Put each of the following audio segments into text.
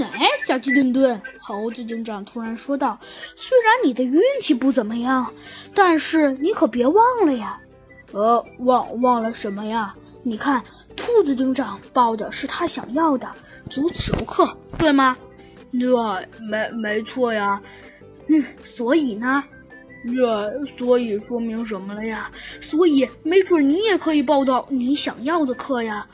哎，小鸡墩墩，猴子警长突然说道：“虽然你的运气不怎么样，但是你可别忘了呀。”呃，忘忘了什么呀？你看，兔子警长报的是他想要的足球课，对吗？对，没没错呀。嗯，所以呢？对所以说明什么了呀？所以没准你也可以报到你想要的课呀。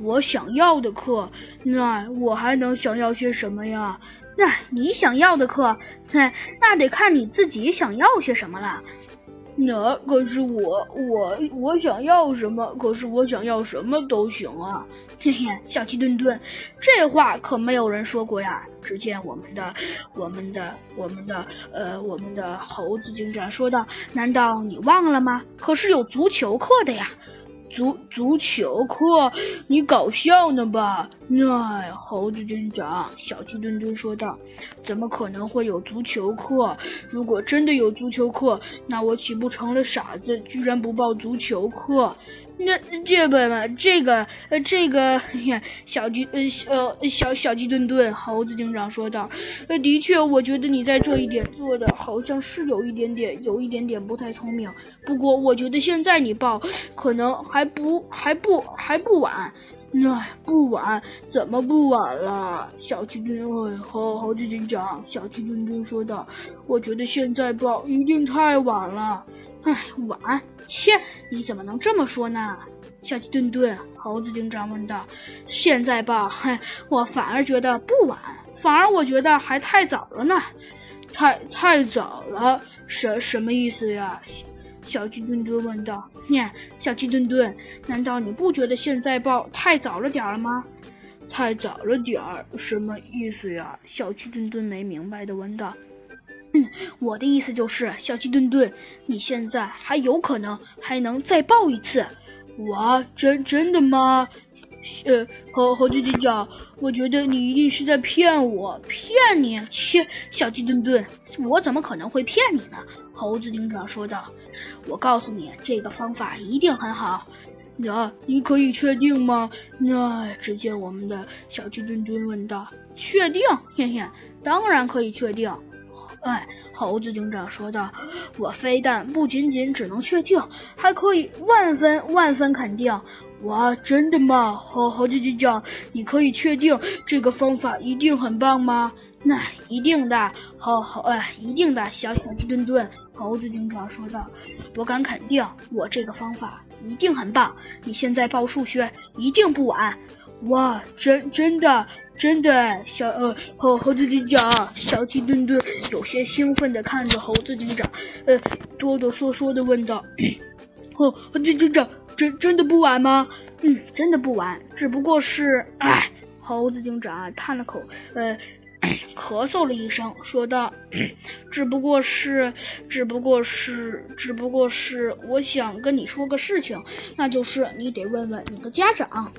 我想要的课，那我还能想要些什么呀？那你想要的课，那那得看你自己想要些什么了。那可是我我我想要什么？可是我想要什么都行啊！嘿嘿，小鸡墩墩，这话可没有人说过呀。只见我们的我们的我们的呃我们的猴子警长说道：“难道你忘了吗？可是有足球课的呀。”足足球课，你搞笑呢吧？那猴子警长，小鸡墩墩说道：“怎么可能会有足球课？如果真的有足球课，那我岂不成了傻子？居然不报足球课？”那这本嘛，这个呃，这个呀，小鸡呃呃小小鸡墩墩，猴子警长说道：“呃，的确，我觉得你在这一点做的好像是有一点点，有一点点不太聪明。不过，我觉得现在你报，可能还不还不还不晚。那不晚，怎么不晚了？”小鸡墩墩，猴猴子警长，小鸡墩墩说道：“我觉得现在报一定太晚了。”哎，晚。切！你怎么能这么说呢？小鸡墩墩，猴子警长问道。现在报，嘿，我反而觉得不晚，反而我觉得还太早了呢。太太早了？什什么意思呀？小鸡墩墩问道。念，小鸡墩墩，难道你不觉得现在报太早了点儿了吗？太早了点儿，什么意思呀？小鸡墩墩没明白的问道。嗯，我的意思就是，小鸡墩墩，你现在还有可能还能再报一次。哇，真真的吗？呃，猴猴子警长，我觉得你一定是在骗我，骗你？切，小鸡墩墩，我怎么可能会骗你呢？猴子警长说道。我告诉你，这个方法一定很好。那你可以确定吗？那只见我们的小鸡墩墩问道。确定？嘿嘿，当然可以确定。哎，猴子警长说道：“我非但不仅仅只能确定，还可以万分万分肯定。”哇，真的吗？猴猴子警长，你可以确定这个方法一定很棒吗？那一定的，好好哎，一定的。小小鸡墩墩，猴子警长说道：“我敢肯定，我这个方法一定很棒。你现在报数学一定不晚。”哇，真真的。真的，小呃猴猴子警长，小鸡墩墩有些兴奋地看着猴子警长，呃哆哆嗦嗦地问道：“哦，猴子警长，真真的不晚吗？”“嗯，真的不晚，只不过是……哎。”猴子警长叹了口，呃，咳嗽了一声，说道：“只不过是，只不过是，只不过是，我想跟你说个事情，那就是你得问问你的家长。”